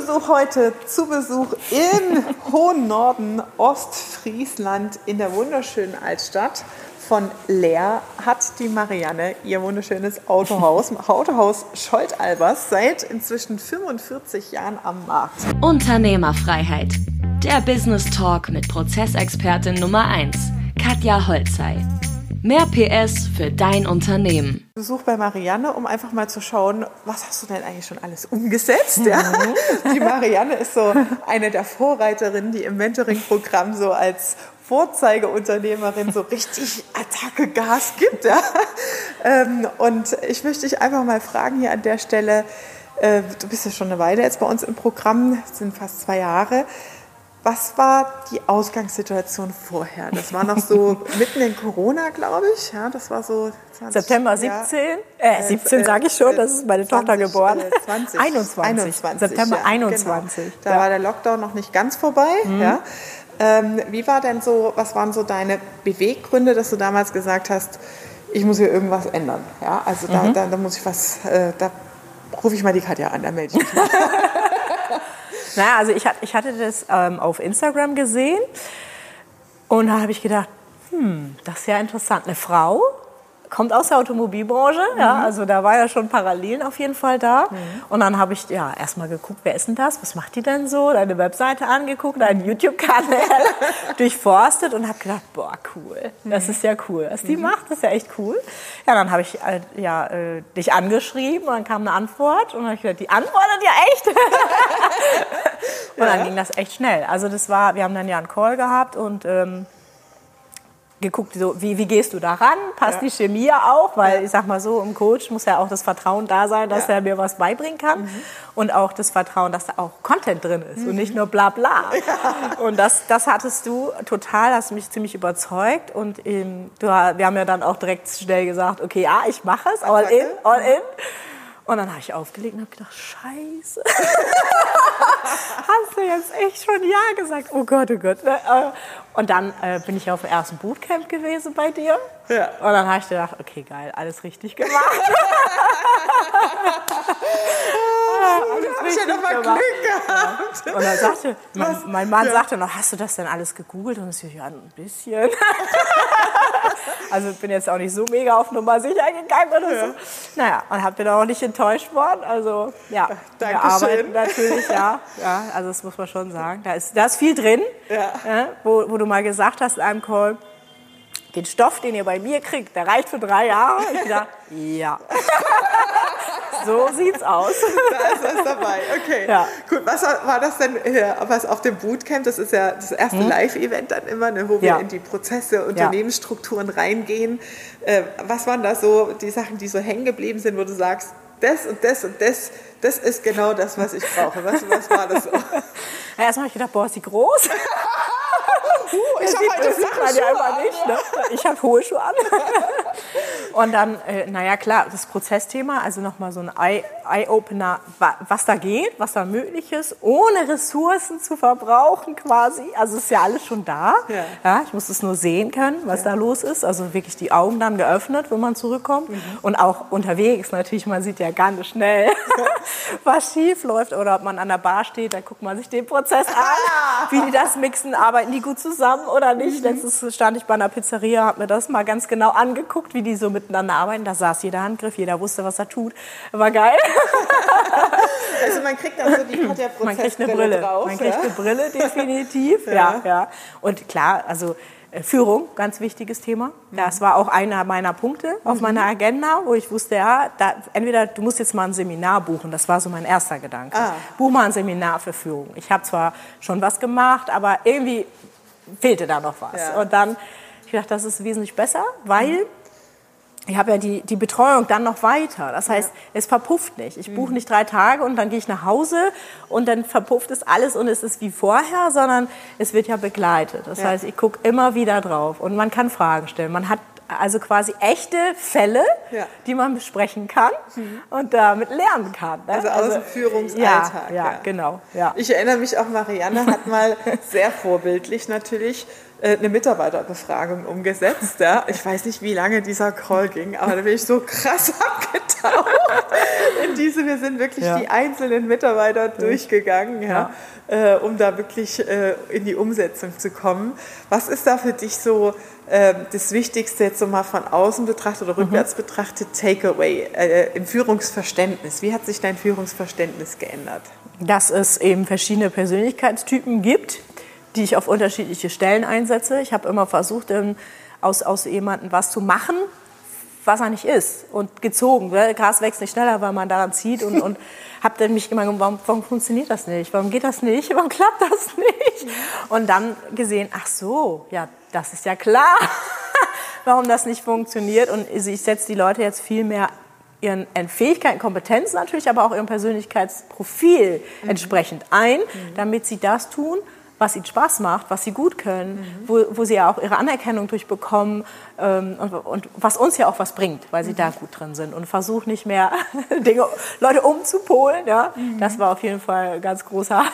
Besuch heute zu Besuch im hohen Norden Ostfriesland in der wunderschönen Altstadt. Von Leer hat die Marianne ihr wunderschönes Autohaus, Autohaus Scholt-Albers, seit inzwischen 45 Jahren am Markt. Unternehmerfreiheit. Der Business Talk mit Prozessexpertin Nummer 1, Katja Holzei. Mehr PS für dein Unternehmen. Besuch bei Marianne, um einfach mal zu schauen, was hast du denn eigentlich schon alles umgesetzt? Ja? Mhm. Die Marianne ist so eine der Vorreiterinnen, die im Mentoring-Programm so als Vorzeigeunternehmerin so richtig Attacke Gas gibt. Ja? Ähm, und ich möchte dich einfach mal fragen hier an der Stelle, äh, du bist ja schon eine Weile jetzt bei uns im Programm, sind fast zwei Jahre. Was war die Ausgangssituation vorher? Das war noch so mitten in Corona, glaube ich. Ja, das war so 20, September 17. Ja, äh, 17 äh, sage ich schon, das ist meine 20, Tochter geboren. Äh, 20, 21. 21. September ja, 21. Genau. Da ja. war der Lockdown noch nicht ganz vorbei. Mhm. Ja. Ähm, wie war denn so, was waren so deine Beweggründe, dass du damals gesagt hast, ich muss hier irgendwas ändern? Ja, also da, mhm. da, da muss ich was, äh, da rufe ich mal die Katja an, da melde ich mich mal. Naja, also ich, ich hatte das ähm, auf Instagram gesehen und da habe ich gedacht, hm, das ist ja interessant. Eine Frau kommt aus der Automobilbranche, mhm. ja, also da war ja schon Parallelen auf jeden Fall da. Mhm. Und dann habe ich ja erstmal geguckt, wer ist denn das? Was macht die denn so? Deine Webseite angeguckt, deinen YouTube-Kanal durchforstet und habe gedacht, boah, cool, das mhm. ist ja cool, was die mhm. macht, das ist ja echt cool. Ja, dann habe ich äh, ja, äh, dich angeschrieben und dann kam eine Antwort und dann habe ich gedacht, die antwortet ja echt. und dann ging das echt schnell. Also das war, wir haben dann ja einen Call gehabt und ähm, geguckt, so, wie, wie gehst du daran? Passt ja. die Chemie auch? Weil ja. ich sag mal so, im Coach muss ja auch das Vertrauen da sein, dass ja. er mir was beibringen kann. Mhm. Und auch das Vertrauen, dass da auch Content drin ist mhm. und nicht nur bla bla. Und das, das hattest du total, hast mich ziemlich überzeugt. Und ähm, du, wir haben ja dann auch direkt schnell gesagt, okay, ja, ich mache es, all in, all in. Und dann habe ich aufgelegt und habe gedacht, scheiße. Hast du jetzt echt schon Ja gesagt? Oh Gott, oh Gott. Äh, und dann äh, bin ich auf dem ersten Bootcamp gewesen bei dir. Ja. Und dann habe ich gedacht, okay, geil, alles richtig gemacht. alles richtig ja noch mal. Glück gehabt. Ja. Und dann sagte, mein, mein Mann ja. sagte noch, hast du das denn alles gegoogelt? Und ich so, ja, ein bisschen. Also bin jetzt auch nicht so mega auf Nummer sicher gegangen oder so. Naja, und habt ihr da auch nicht enttäuscht worden. Also ja, Dankeschön. wir arbeiten natürlich, ja. ja. Also das muss man schon sagen. Da ist, da ist viel drin, ja. wo, wo du mal gesagt hast in einem Call, den Stoff, den ihr bei mir kriegt, der reicht für drei Jahre. Ich dachte, ja. so sieht's aus. Da ist was dabei. Okay. Ja. Gut, was war das denn was auf dem Bootcamp? Das ist ja das erste hm? Live-Event dann immer, ne, wo wir ja. in die Prozesse, Unternehmensstrukturen reingehen. Äh, was waren da so die Sachen, die so hängen geblieben sind, wo du sagst, das und das und das, das ist genau das, was ich brauche. Was, was war das so? Ja, erstmal habe ich gedacht, boah, ist die groß? Uh, ich habe heute flache ja immer nicht. Ne? Ich habe hohe Schuhe an. Und dann, äh, naja klar, das Prozessthema, also nochmal so ein Eye-Opener, was da geht, was da möglich ist, ohne Ressourcen zu verbrauchen quasi. Also ist ja alles schon da. Ja. ja ich muss es nur sehen können, was ja. da los ist. Also wirklich die Augen dann geöffnet, wenn man zurückkommt. Mhm. Und auch unterwegs natürlich, man sieht ja ganz schnell, was schief läuft oder ob man an der Bar steht, dann guckt man sich den Prozess an, wie die das mixen, arbeiten die gut zusammen oder nicht. Mhm. Letztens stand ich bei einer Pizzeria, habe mir das mal ganz genau angeguckt, wie die so miteinander arbeiten. Da saß jeder Handgriff, jeder wusste, was er tut. War geil. Also man kriegt dann so die Man kriegt eine Brille. Drauf, man kriegt ja? eine Brille, definitiv. ja. ja, ja. Und klar, also äh, Führung, ganz wichtiges Thema. Das war auch einer meiner Punkte auf mhm. meiner Agenda, wo ich wusste, ja, da, entweder du musst jetzt mal ein Seminar buchen. Das war so mein erster Gedanke. Ah. Buch mal ein Seminar für Führung. Ich habe zwar schon was gemacht, aber irgendwie fehlte da noch was. Ja. Und dann, ich dachte, das ist wesentlich besser, weil mhm ich habe ja die, die Betreuung dann noch weiter. Das heißt, ja. es verpufft nicht. Ich buche mhm. nicht drei Tage und dann gehe ich nach Hause und dann verpufft es alles und es ist wie vorher, sondern es wird ja begleitet. Das ja. heißt, ich gucke immer wieder drauf und man kann Fragen stellen. Man hat also quasi echte Fälle, ja. die man besprechen kann mhm. und damit lernen kann. Ne? Also aus also, dem Führungsalltag. Ja, genau. Ich erinnere mich auch, Marianne hat mal sehr vorbildlich natürlich eine Mitarbeiterbefragung umgesetzt. Ja. Ich weiß nicht, wie lange dieser Call ging, aber da bin ich so krass abgetaucht in diese. Wir sind wirklich ja. die einzelnen Mitarbeiter durchgegangen, ja. Äh, um da wirklich äh, in die Umsetzung zu kommen. Was ist da für dich so äh, das Wichtigste jetzt so mal von außen betrachtet oder rückwärts mhm. betrachtet Takeaway äh, im Führungsverständnis? Wie hat sich dein Führungsverständnis geändert? Dass es eben verschiedene Persönlichkeitstypen gibt, die ich auf unterschiedliche Stellen einsetze. Ich habe immer versucht, aus, aus jemandem was zu machen, was er nicht ist und gezogen. Gras wächst nicht schneller, weil man daran zieht und, und habe dann mich immer warum, warum funktioniert das nicht? Warum geht das nicht? Warum klappt das nicht? Und dann gesehen, ach so, ja, das ist ja klar, warum das nicht funktioniert. Und ich setze die Leute jetzt viel mehr ihren Fähigkeiten, Kompetenzen natürlich, aber auch ihrem Persönlichkeitsprofil mhm. entsprechend ein, mhm. damit sie das tun, was ihnen Spaß macht, was sie gut können, mhm. wo, wo sie ja auch ihre Anerkennung durchbekommen ähm, und, und, was uns ja auch was bringt, weil sie mhm. da gut drin sind. Und versuch nicht mehr Dinge, Leute umzupolen. Ja? Mhm. Das war auf jeden Fall ein ganz großer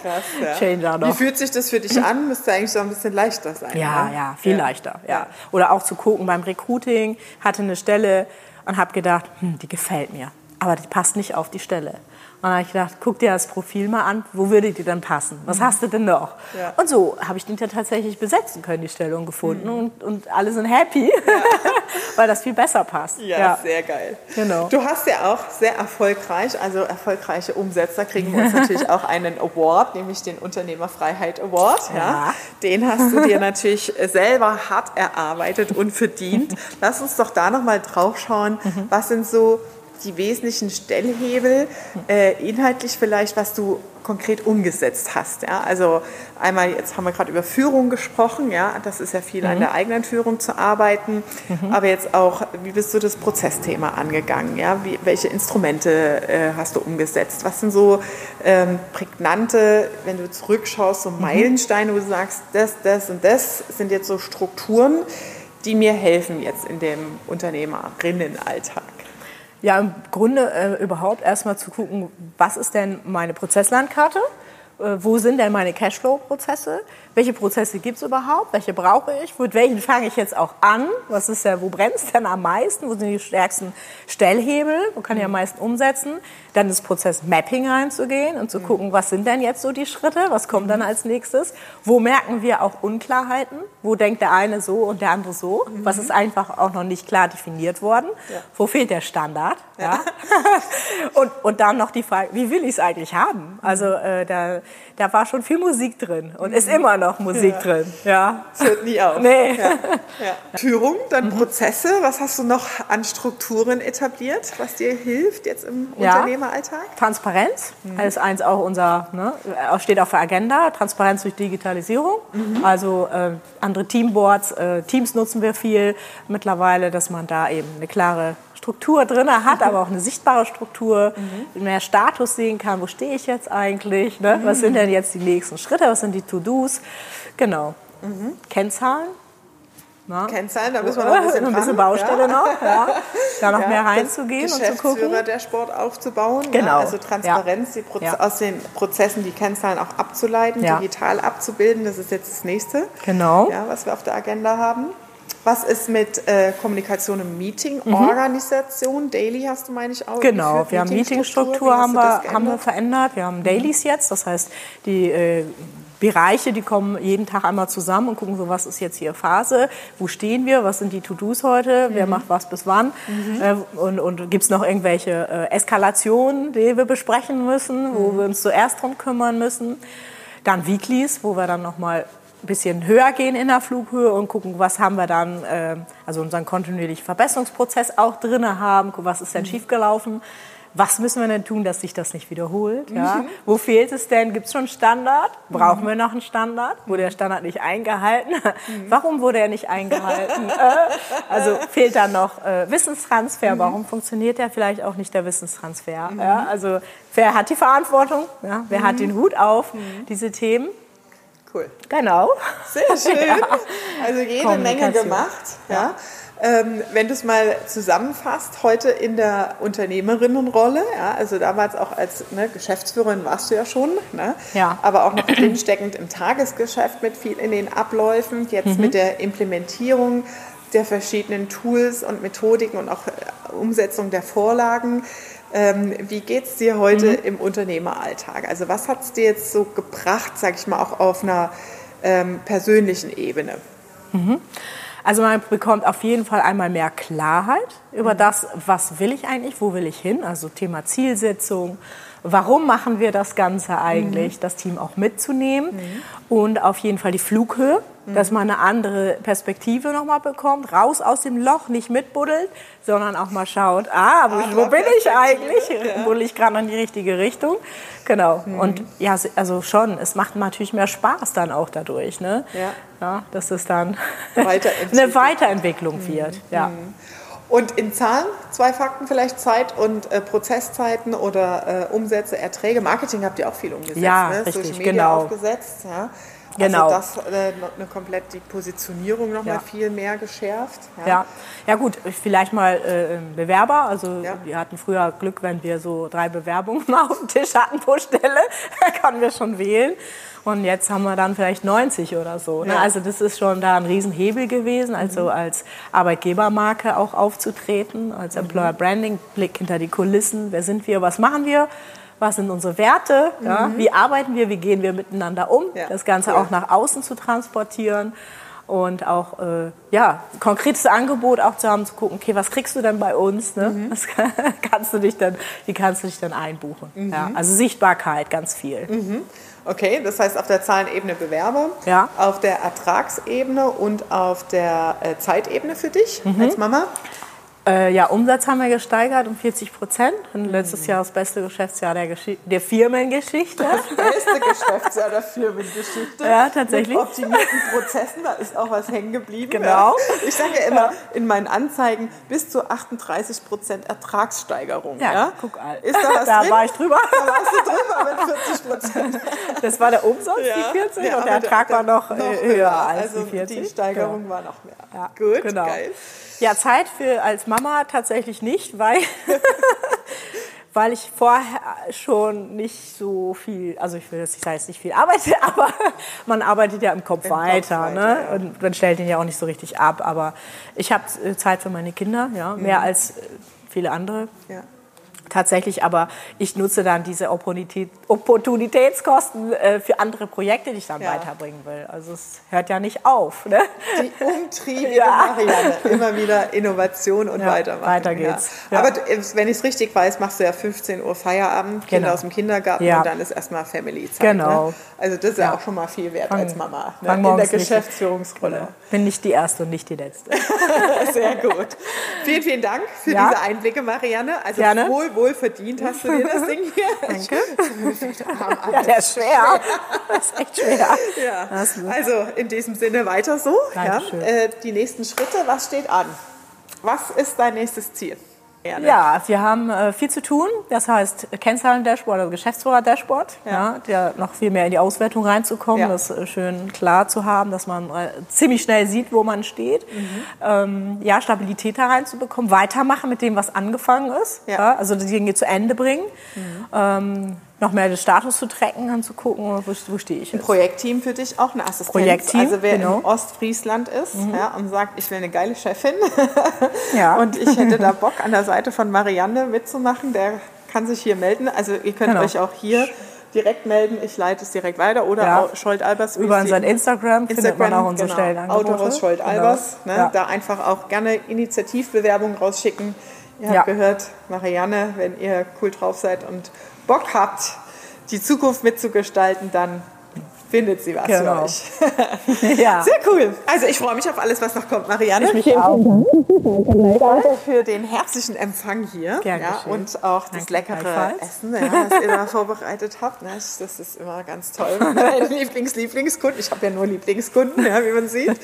Krass, ja. Changer noch. Wie fühlt sich das für dich an? Müsste eigentlich so ein bisschen leichter sein. Ja, ne? ja, viel ja. leichter. Ja. Oder auch zu gucken beim Recruiting, hatte eine Stelle und habe gedacht, hm, die gefällt mir, aber die passt nicht auf die Stelle. Und dann habe ich gedacht, guck dir das Profil mal an, wo würde die denn passen? Was mhm. hast du denn noch? Ja. Und so habe ich den ja tatsächlich besetzen können, die Stellung gefunden. Mhm. Und, und alle sind happy, ja. weil das viel besser passt. Ja, ja, sehr geil. Genau. Du hast ja auch sehr erfolgreich, also erfolgreiche Umsetzer kriegen wir uns natürlich auch einen Award, nämlich den Unternehmerfreiheit Award. Ja. Den hast du dir natürlich selber hart erarbeitet und verdient. Lass uns doch da nochmal drauf schauen, mhm. was sind so die wesentlichen Stellhebel, äh, inhaltlich vielleicht, was du konkret umgesetzt hast. Ja? Also einmal, jetzt haben wir gerade über Führung gesprochen, ja, das ist ja viel mhm. an der eigenen Führung zu arbeiten, mhm. aber jetzt auch, wie bist du das Prozessthema angegangen? Ja? Wie, welche Instrumente äh, hast du umgesetzt? Was sind so ähm, prägnante, wenn du zurückschaust, so mhm. Meilensteine, wo du sagst, das, das und das sind jetzt so Strukturen, die mir helfen jetzt in dem Unternehmerinnenalltag? Ja, im Grunde äh, überhaupt erstmal zu gucken, was ist denn meine Prozesslandkarte? Äh, wo sind denn meine Cashflow-Prozesse? welche Prozesse gibt es überhaupt, welche brauche ich, mit welchen fange ich jetzt auch an, was ist ja, wo brennt es denn am meisten, wo sind die stärksten Stellhebel, wo kann ich am meisten umsetzen, dann das Prozess Mapping reinzugehen und zu mhm. gucken, was sind denn jetzt so die Schritte, was kommt dann mhm. als nächstes, wo merken wir auch Unklarheiten, wo denkt der eine so und der andere so, mhm. was ist einfach auch noch nicht klar definiert worden, ja. wo fehlt der Standard, ja. und, und dann noch die Frage, wie will ich es eigentlich haben, also äh, da, da war schon viel Musik drin und ist immer noch Musik ja. drin. Ja. Das hört nie auf. Nee. Ja. Ja. Führung, dann mhm. Prozesse. Was hast du noch an Strukturen etabliert, was dir hilft jetzt im Unternehmeralltag? Transparenz mhm. ist eins auch unser, ne, steht auf der Agenda. Transparenz durch Digitalisierung. Mhm. Also äh, andere Teamboards, äh, Teams nutzen wir viel mittlerweile, dass man da eben eine klare Struktur drin hat, aber auch eine sichtbare Struktur, mhm. mehr Status sehen kann, wo stehe ich jetzt eigentlich, ne? was sind denn jetzt die nächsten Schritte, was sind die To-Dos, genau. Mhm. Kennzahlen. Na? Kennzahlen, da müssen wir noch ein bisschen, ein bisschen Baustelle ja. noch, ja. da noch ja, mehr reinzugehen und zu gucken. der Sport aufzubauen, genau. also Transparenz, aus den Prozessen die Kennzahlen auch abzuleiten, digital abzubilden, das ist jetzt das nächste, genau. was wir auf der Agenda haben. Was ist mit äh, Kommunikation im Meeting, mhm. Organisation? Daily hast du, meine ich, auch. Genau, wir haben Meetingstruktur haben wir, haben wir verändert. Wir haben mhm. Dailies jetzt, das heißt, die äh, Bereiche, die kommen jeden Tag einmal zusammen und gucken so, was ist jetzt hier Phase, wo stehen wir, was sind die To-Dos heute, mhm. wer macht was bis wann mhm. äh, und, und gibt es noch irgendwelche äh, Eskalationen, die wir besprechen müssen, wo mhm. wir uns zuerst drum kümmern müssen. Dann Weeklies, wo wir dann nochmal ein bisschen höher gehen in der Flughöhe und gucken, was haben wir dann, äh, also unseren kontinuierlichen Verbesserungsprozess auch drin haben, was ist denn mhm. schiefgelaufen, was müssen wir denn tun, dass sich das nicht wiederholt? Ja? Mhm. Wo fehlt es denn? Gibt es schon Standard? Brauchen mhm. wir noch einen Standard? Wurde der Standard nicht eingehalten? Mhm. Warum wurde er nicht eingehalten? äh, also fehlt da noch äh, Wissenstransfer? Mhm. Warum funktioniert ja vielleicht auch nicht der Wissenstransfer? Mhm. Ja? Also wer hat die Verantwortung? Ja? Wer hat den Hut auf? Diese Themen? Cool. Genau. Sehr schön. Also jede Menge gemacht. Ja. Ähm, wenn du es mal zusammenfasst, heute in der Unternehmerinnenrolle, ja, also damals auch als ne, Geschäftsführerin warst du ja schon, ne, Ja. aber auch noch drinsteckend im Tagesgeschäft mit viel in den Abläufen, jetzt mit der Implementierung der verschiedenen Tools und Methodiken und auch äh, Umsetzung der Vorlagen. Ähm, wie geht es dir heute im Unternehmeralltag? Also was hat es dir jetzt so gebracht, sag ich mal, auch auf einer ähm, persönlichen Ebene? Also man bekommt auf jeden Fall einmal mehr Klarheit über das, was will ich eigentlich, wo will ich hin, also Thema Zielsetzung, warum machen wir das Ganze eigentlich, das Team auch mitzunehmen? Und auf jeden Fall die Flughöhe, dass man eine andere Perspektive nochmal bekommt, raus aus dem Loch, nicht mitbuddelt, sondern auch mal schaut, ah, wo, wo bin ich eigentlich, buddel ich gerade in die richtige Richtung, genau. Und ja, also schon, es macht natürlich mehr Spaß dann auch dadurch, ne? Ja. Ja, dass es dann eine Weiterentwicklung wird. Ja. Und in Zahlen, zwei Fakten vielleicht, Zeit und äh, Prozesszeiten oder äh, Umsätze, Erträge. Marketing habt ihr auch viel umgesetzt, Ja, ne? richtig, Social Media genau. aufgesetzt. Ja? Genau. Also das äh, eine komplett die Positionierung noch Ja. mal viel mehr geschärft. Ja. ja gut, vielleicht mal äh, Bewerber. Also Ja. wir hatten früher Glück, wenn wir so drei Bewerbungen mal auf dem Tisch hatten pro Stelle, da konnten wir schon wählen. Und jetzt haben wir dann vielleicht 90 oder so. Ne? Ja. Also das ist schon da ein Riesenhebel gewesen, also als Arbeitgebermarke auch aufzutreten, als Employer Branding, Blick hinter die Kulissen, wer sind wir, was machen wir, was sind unsere Werte, ja? wie arbeiten wir, wie gehen wir miteinander um, Ja, das Ganze auch nach außen zu transportieren und auch äh, ja, konkretes Angebot auch zu haben, zu gucken, okay, was kriegst du denn bei uns? Ne? Mhm. Was kannst du dich dann, wie kannst du dich dann einbuchen? Ja, also Sichtbarkeit, ganz viel. Mhm. Okay, das heißt auf der Zahlenebene Bewerber, Ja. auf der Ertragsebene und auf der äh, Zeitebene für dich Mhm. als Mama. Äh, ja, Umsatz haben wir gesteigert um 40 Prozent. Und letztes Jahr das beste Geschäftsjahr der, Geschi der Firmengeschichte. Beste Geschäftsjahr der Firmengeschichte. Ja, tatsächlich. Mit optimierten Prozessen, da ist auch was hängen geblieben. Genau. Ja. Ich sage ja immer in meinen Anzeigen bis zu 38 Prozent Ertragssteigerung. Ja, Ja, guck mal. Ist da was Da drin? war ich drüber. Da warst du drüber mit 40 Prozent. Das war der Umsatz, die 40, und der Ertrag war noch, äh, höher als also die 40. Die Steigerung war noch mehr. Ja, Gut, genau. geil. Ja, Zeit für als Mama tatsächlich nicht, weil, weil ich vorher schon nicht so viel, also ich will jetzt nicht sagen, nicht viel arbeite, aber man arbeitet ja im Kopf Im Kopf weiter, weiter, ne? ja. Und man stellt ihn ja auch nicht so richtig ab. Aber ich habe äh, Zeit für meine Kinder, ja, mehr als äh, viele andere Ja. Tatsächlich, aber ich nutze dann diese Opportunität, Opportunitätskosten äh, für andere Projekte, die ich dann Ja. weiterbringen will. Also es hört ja nicht auf. Ne? Die umtriebige Ja. Marianne. Immer wieder Innovation und Ja, weitermachen. weiter geht's. Ja. Aber du, wenn ich es richtig weiß, machst du ja 15 Uhr Feierabend, Kinder Genau. aus dem Kindergarten und dann ist erstmal Family-Zeit. Genau. Ne? Also das ist ja. Auch schon mal viel wert Fang- als Mama ne? in der Geschäftsführungsrolle. Bin nicht die erste und nicht die letzte. Sehr gut. Vielen, vielen Dank für diese Einblicke, Marianne. Also Gerne. wohl, wohl verdient hast du dir das Ding hier. Danke. Ja, der ist schwer. Das ist echt schwer. Ja. Also in diesem Sinne weiter so. Ja. Äh, die nächsten Schritte, was steht an? Was ist dein nächstes Ziel? Gerne. Ja, wir haben äh, viel zu tun. Das heißt Kennzahlen-Dashboard, also Geschäftsführer-Dashboard, Ja. ja. der noch viel mehr in die Auswertung reinzukommen, Ja. das äh, schön klar zu haben, dass man äh, ziemlich schnell sieht, wo man steht. Mhm. Ähm, ja, Stabilität da reinzubekommen, weitermachen mit dem, was angefangen ist. Ja. Also die Dinge zu Ende bringen. Ähm, noch mehr den Status zu tracken und zu gucken, wo, wo stehe ich jetzt. Projektteam für dich auch eine Assistenz. Projektteam, also wer genau. Mhm. in Ostfriesland ist ja, und sagt, ich will eine geile Chefin Ja. und ich hätte da Bock an der Seite von Marianne mitzumachen, der kann sich hier melden. Also ihr könnt Genau. euch auch hier direkt melden. Ich leite es direkt weiter oder Ja. auch Scholt-Albers. wie Über sie- unser Instagram, findet man auch unsere genau. Stellenangebote. Autohaus Scholt-Albers. Genau. Ne? Ja. Da einfach auch gerne Initiativbewerbungen rausschicken. Ihr habt Ja. gehört, Marianne, wenn ihr cool drauf seid und Bock habt, die Zukunft mitzugestalten, dann findet sie was für Genau. euch. ja. Sehr cool. Also ich freue mich auf alles, was noch kommt, Marianne. Ich mich auch. Danke für den herzlichen Empfang hier Gern ja, und auch das Danke leckere gleichfalls. Essen, ja, das ihr da vorbereitet habt. Ne? Das ist immer ganz toll. Mein Lieblings-Lieblingskunden. Ich habe ja nur Lieblingskunden, ja, wie man sieht.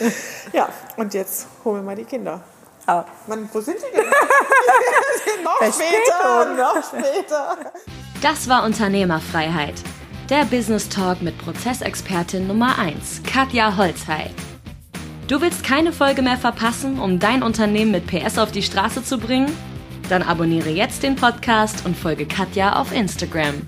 Ja, und jetzt holen wir mal die Kinder. Ja. Mann, wo sind die denn? noch später, noch später. Das war Unternehmerfreiheit. Der Business Talk mit Prozessexpertin Nummer 1, Katja Holzhey. Du willst keine Folge mehr verpassen, um dein Unternehmen mit PS auf die Straße zu bringen? Dann abonniere jetzt den Podcast und folge Katja auf Instagram.